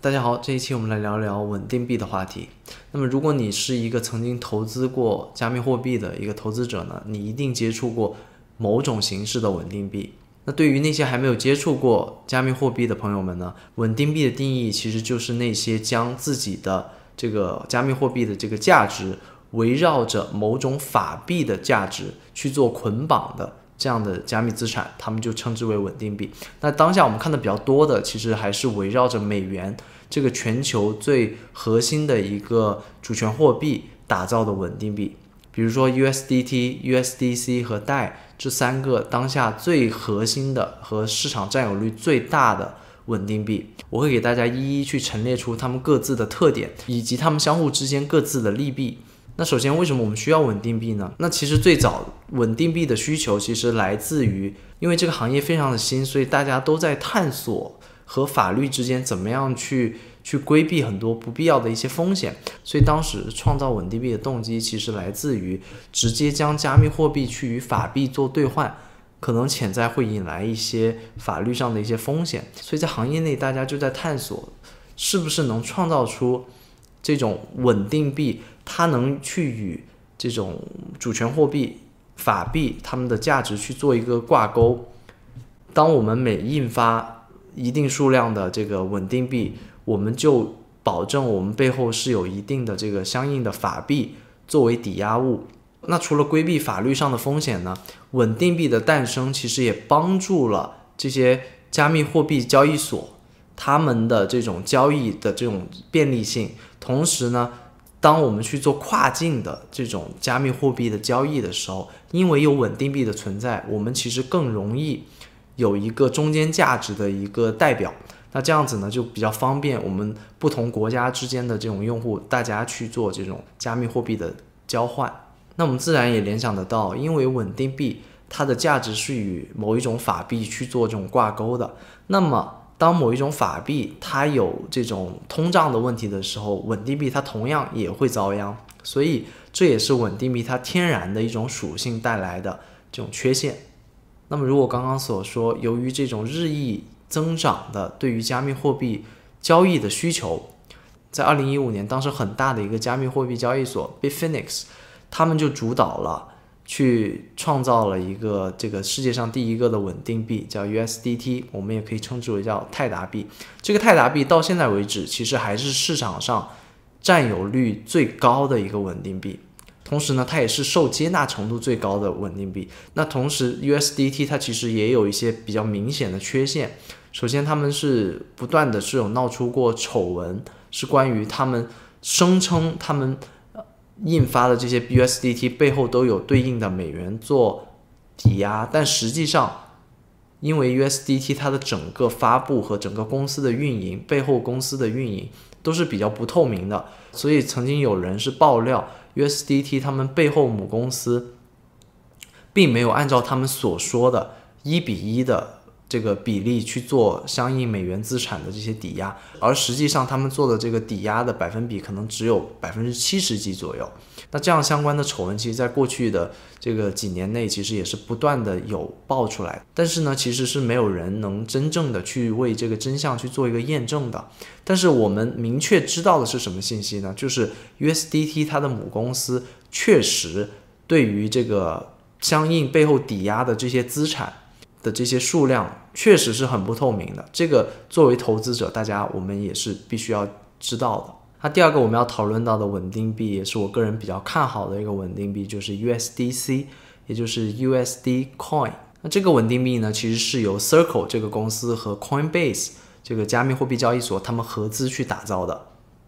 大家好，这一期我们来聊聊稳定币的话题。那么，如果你是一个曾经投资过加密货币的一个投资者呢，你一定接触过某种形式的稳定币。那对于那些还没有接触过加密货币的朋友们呢，稳定币的定义其实就是那些将自己的这个加密货币的这个价值围绕着某种法币的价值去做捆绑的。这样的加密资产，他们就称之为稳定币。那当下我们看的比较多的，其实还是围绕着美元这个全球最核心的一个主权货币打造的稳定币。比如说 USDT、USDC 和 DAI 这三个当下最核心的和市场占有率最大的稳定币，我会给大家一一去陈列出它们各自的特点，以及它们相互之间各自的利弊。那首先，为什么我们需要稳定币呢？那其实最早稳定币的需求其实来自于，因为这个行业非常的新，所以大家都在探索和法律之间怎么样去去规避很多不必要的一些风险。所以当时创造稳定币的动机其实来自于直接将加密货币去与法币做兑换，可能潜在会引来一些法律上的一些风险。所以在行业内，大家就在探索，是不是能创造出这种稳定币。它能去与这种主权货币法币它们的价值去做一个挂钩。当我们每印发一定数量的这个稳定币，我们就保证我们背后是有一定的这个相应的法币作为抵押物。那除了规避法律上的风险呢？稳定币的诞生其实也帮助了这些加密货币交易所他们的这种交易的这种便利性，同时呢。当我们去做跨境的这种加密货币的交易的时候，因为有稳定币的存在，我们其实更容易有一个中间价值的一个代表。那这样子呢，就比较方便我们不同国家之间的这种用户，大家去做这种加密货币的交换。那我们自然也联想得到，因为稳定币它的价值是与某一种法币去做这种挂钩的，那么。当某一种法币它有这种通胀的问题的时候，稳定币它同样也会遭殃，所以这也是稳定币它天然的一种属性带来的这种缺陷。那么，如果刚刚所说，由于这种日益增长的对于加密货币交易的需求，在二零一五年，当时很大的一个加密货币交易所 Bitfinex，他们就主导了。去创造了一个这个世界上第一个的稳定币，叫 USDT，我们也可以称之为叫泰达币。这个泰达币到现在为止，其实还是市场上占有率最高的一个稳定币。同时呢，它也是受接纳程度最高的稳定币。那同时，USDT 它其实也有一些比较明显的缺陷。首先，他们是不断的是有闹出过丑闻，是关于他们声称他们。印发的这些 USDT 背后都有对应的美元做抵押，但实际上，因为 USDT 它的整个发布和整个公司的运营，背后公司的运营都是比较不透明的，所以曾经有人是爆料 USDT 他们背后母公司，并没有按照他们所说的一比一的。这个比例去做相应美元资产的这些抵押，而实际上他们做的这个抵押的百分比可能只有百分之七十几左右。那这样相关的丑闻，其实在过去的这个几年内，其实也是不断的有爆出来。但是呢，其实是没有人能真正的去为这个真相去做一个验证的。但是我们明确知道的是什么信息呢？就是 USDT 它的母公司确实对于这个相应背后抵押的这些资产。的这些数量确实是很不透明的，这个作为投资者，大家我们也是必须要知道的。那第二个我们要讨论到的稳定币，也是我个人比较看好的一个稳定币，就是 USDC，也就是 USD Coin。那这个稳定币呢，其实是由 Circle 这个公司和 Coinbase 这个加密货币交易所他们合资去打造的。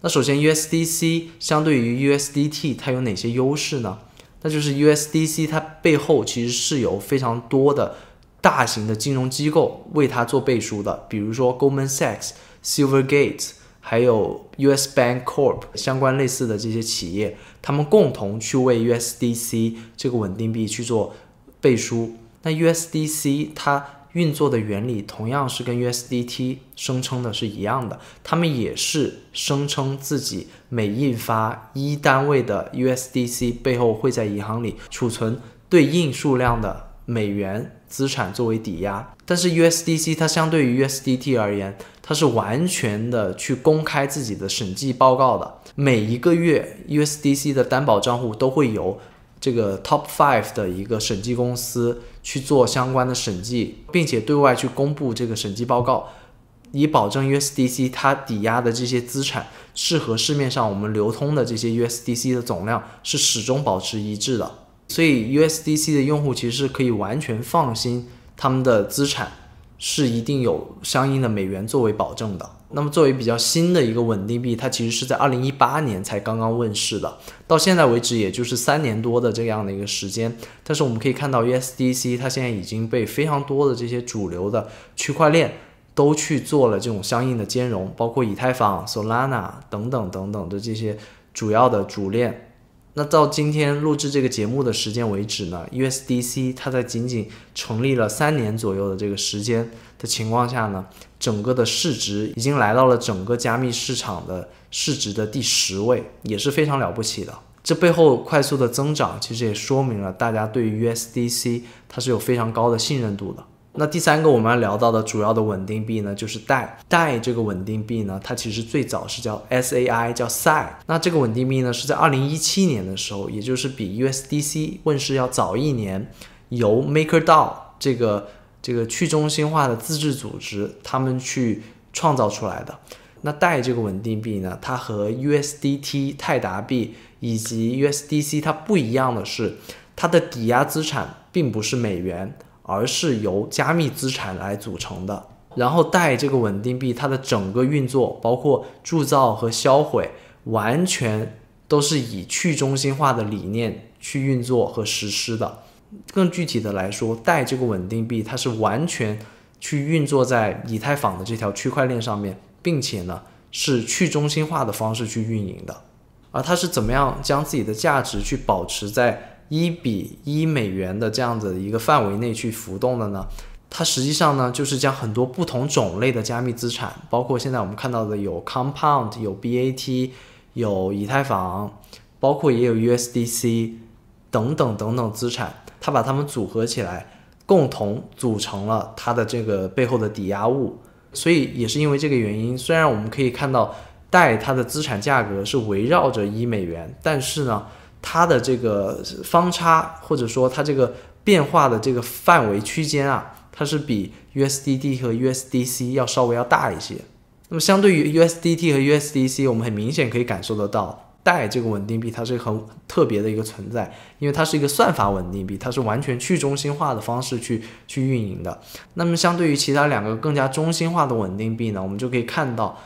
那首先 USDC 相对于 USDT 它有哪些优势呢？那就是 USDC 它背后其实是有非常多的。大型的金融机构为它做背书的，比如说 Goldman Sachs、Silvergate，还有 US Bank Corp 相关类似的这些企业，他们共同去为 USDC 这个稳定币去做背书。那 USDC 它运作的原理同样是跟 USDT 声称的是一样的，他们也是声称自己每印发一单位的 USDC 背后会在银行里储存对应数量的美元。资产作为抵押。但是 USDC 它相对于 USDT 而言，它是完全的去公开自己的审计报告的。每一个月 USDC 的担保账户都会由这个 Top Five 的一个审计公司去做相关的审计，并且对外去公布这个审计报告。以保证 USDC 它抵押的这些资产是和市面上我们流通的这些 USDC 的总量是始终保持一致的，所以 USDC 的用户其实是可以完全放心，他们的资产是一定有相应的美元作为保证的。那么作为比较新的一个稳定币，它其实是在二零一八年才刚刚问世的，到现在为止也就是三年多的这样的一个时间。但是我们可以看到 USDC 它现在已经被非常多的这些主流的区块链。都去做了这种相应的兼容，包括以太坊、Solana 等等等等的这些主要的主链。那到今天录制这个节目的时间为止呢，USDC 它在仅仅成立了三年左右的这个时间的情况下呢，整个的市值已经来到了整个加密市场的市值的第十位，也是非常了不起的。这背后快速的增长，其实也说明了大家对于 USDC 它是有非常高的信任度的。那第三个我们要聊到的主要的稳定币呢，就是贷。贷这个稳定币呢，它其实最早是叫 SAI，叫 Sai。那这个稳定币呢，是在二零一七年的时候，也就是比 USDC 问世要早一年，由 MakerDAO 这个这个去中心化的自治组织他们去创造出来的。那贷这个稳定币呢，它和 USDT 泰达币以及 USDC 它不一样的是，它的抵押资产并不是美元。而是由加密资产来组成的，然后代这个稳定币，它的整个运作，包括铸造和销毁，完全都是以去中心化的理念去运作和实施的。更具体的来说，代这个稳定币，它是完全去运作在以太坊的这条区块链上面，并且呢是去中心化的方式去运营的。而它是怎么样将自己的价值去保持在？一比一美元的这样子的一个范围内去浮动的呢，它实际上呢就是将很多不同种类的加密资产，包括现在我们看到的有 Compound、有 BAT、有以太坊，包括也有 USDC 等等等等资产，它把它们组合起来，共同组成了它的这个背后的抵押物。所以也是因为这个原因，虽然我们可以看到贷它的资产价格是围绕着一美元，但是呢。它的这个方差，或者说它这个变化的这个范围区间啊，它是比 USDT 和 USDC 要稍微要大一些。那么相对于 USDT 和 USDC，我们很明显可以感受得到，代这个稳定币它是很特别的一个存在，因为它是一个算法稳定币，它是完全去中心化的方式去去运营的。那么相对于其他两个更加中心化的稳定币呢，我们就可以看到，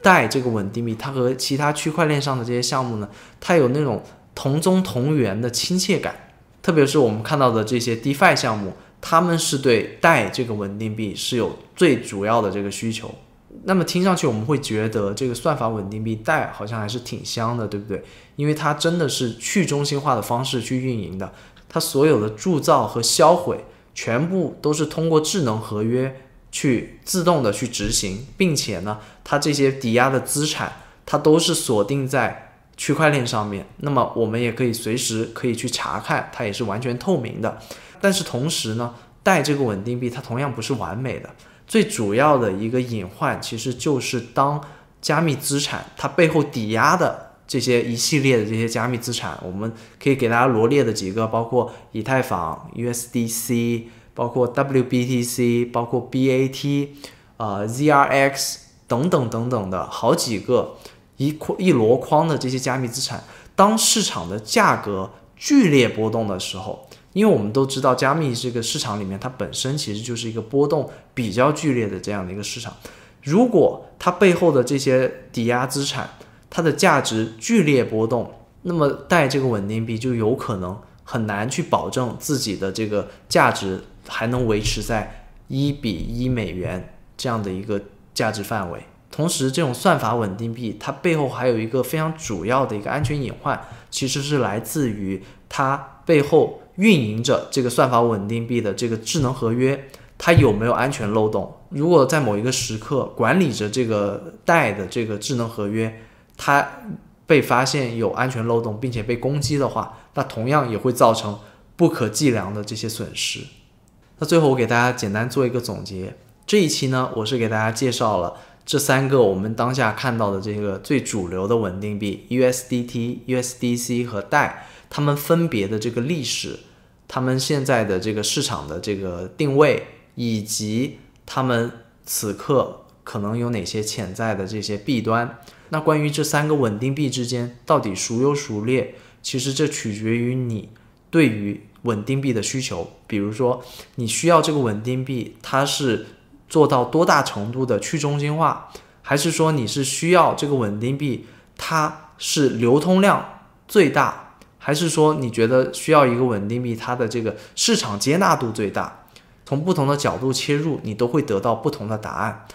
代这个稳定币它和其他区块链上的这些项目呢，它有那种。同宗同源的亲切感，特别是我们看到的这些 DeFi 项目，他们是对代这个稳定币是有最主要的这个需求。那么听上去我们会觉得这个算法稳定币代好像还是挺香的，对不对？因为它真的是去中心化的方式去运营的，它所有的铸造和销毁全部都是通过智能合约去自动的去执行，并且呢，它这些抵押的资产它都是锁定在。区块链上面，那么我们也可以随时可以去查看，它也是完全透明的。但是同时呢，代这个稳定币它同样不是完美的。最主要的一个隐患其实就是当加密资产它背后抵押的这些一系列的这些加密资产，我们可以给大家罗列的几个，包括以太坊、USDC，包括 WBTC，包括 BAT，呃 ZRX 等等等等的好几个。一筐一箩筐的这些加密资产，当市场的价格剧烈波动的时候，因为我们都知道加密这个市场里面，它本身其实就是一个波动比较剧烈的这样的一个市场。如果它背后的这些抵押资产，它的价值剧烈波动，那么带这个稳定币就有可能很难去保证自己的这个价值还能维持在一比一美元这样的一个价值范围。同时，这种算法稳定币它背后还有一个非常主要的一个安全隐患，其实是来自于它背后运营着这个算法稳定币的这个智能合约，它有没有安全漏洞？如果在某一个时刻管理着这个代的这个智能合约，它被发现有安全漏洞，并且被攻击的话，那同样也会造成不可计量的这些损失。那最后我给大家简单做一个总结，这一期呢，我是给大家介绍了这三个我们当下看到的这个最主流的稳定币 USDT、USDC 和代，它们分别的这个历史，它们现在的这个市场的这个定位，以及它们此刻可能有哪些潜在的这些弊端。那关于这三个稳定币之间到底孰优孰劣，其实这取决于你对于稳定币的需求。比如说，你需要这个稳定币，它是做到多大程度的去中心化，还是说你是需要这个稳定币，它是流通量最大，还是说你觉得需要一个稳定币，它的这个市场接纳度最大？从不同的角度切入，你都会得到不同的答案。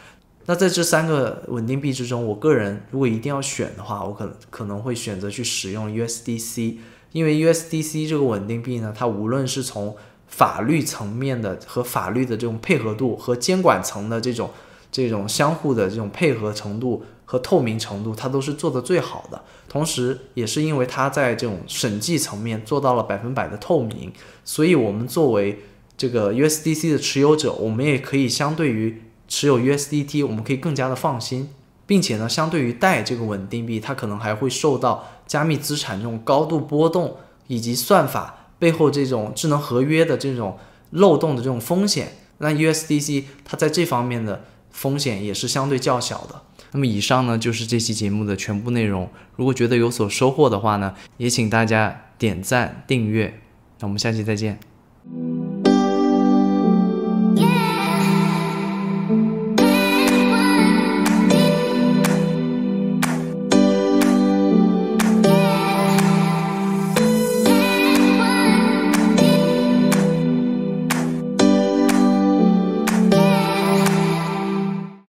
那在这三个稳定币之中，我个人如果一定要选的话，我可能可能会选择去使用 USDC，因为 USDC 这个稳定币呢，它无论是从法律层面的和法律的这种配合度，和监管层的这种这种相互的这种配合程度和透明程度，它都是做的最好的。同时，也是因为它在这种审计层面做到了百分百的透明，所以我们作为这个 USDC 的持有者，我们也可以相对于。持有 USDT，我们可以更加的放心，并且呢，相对于贷这个稳定币，它可能还会受到加密资产这种高度波动以及算法背后这种智能合约的这种漏洞的这种风险。那 USDC 它在这方面的风险也是相对较小的。那么以上呢就是这期节目的全部内容。如果觉得有所收获的话呢，也请大家点赞订阅。那我们下期再见。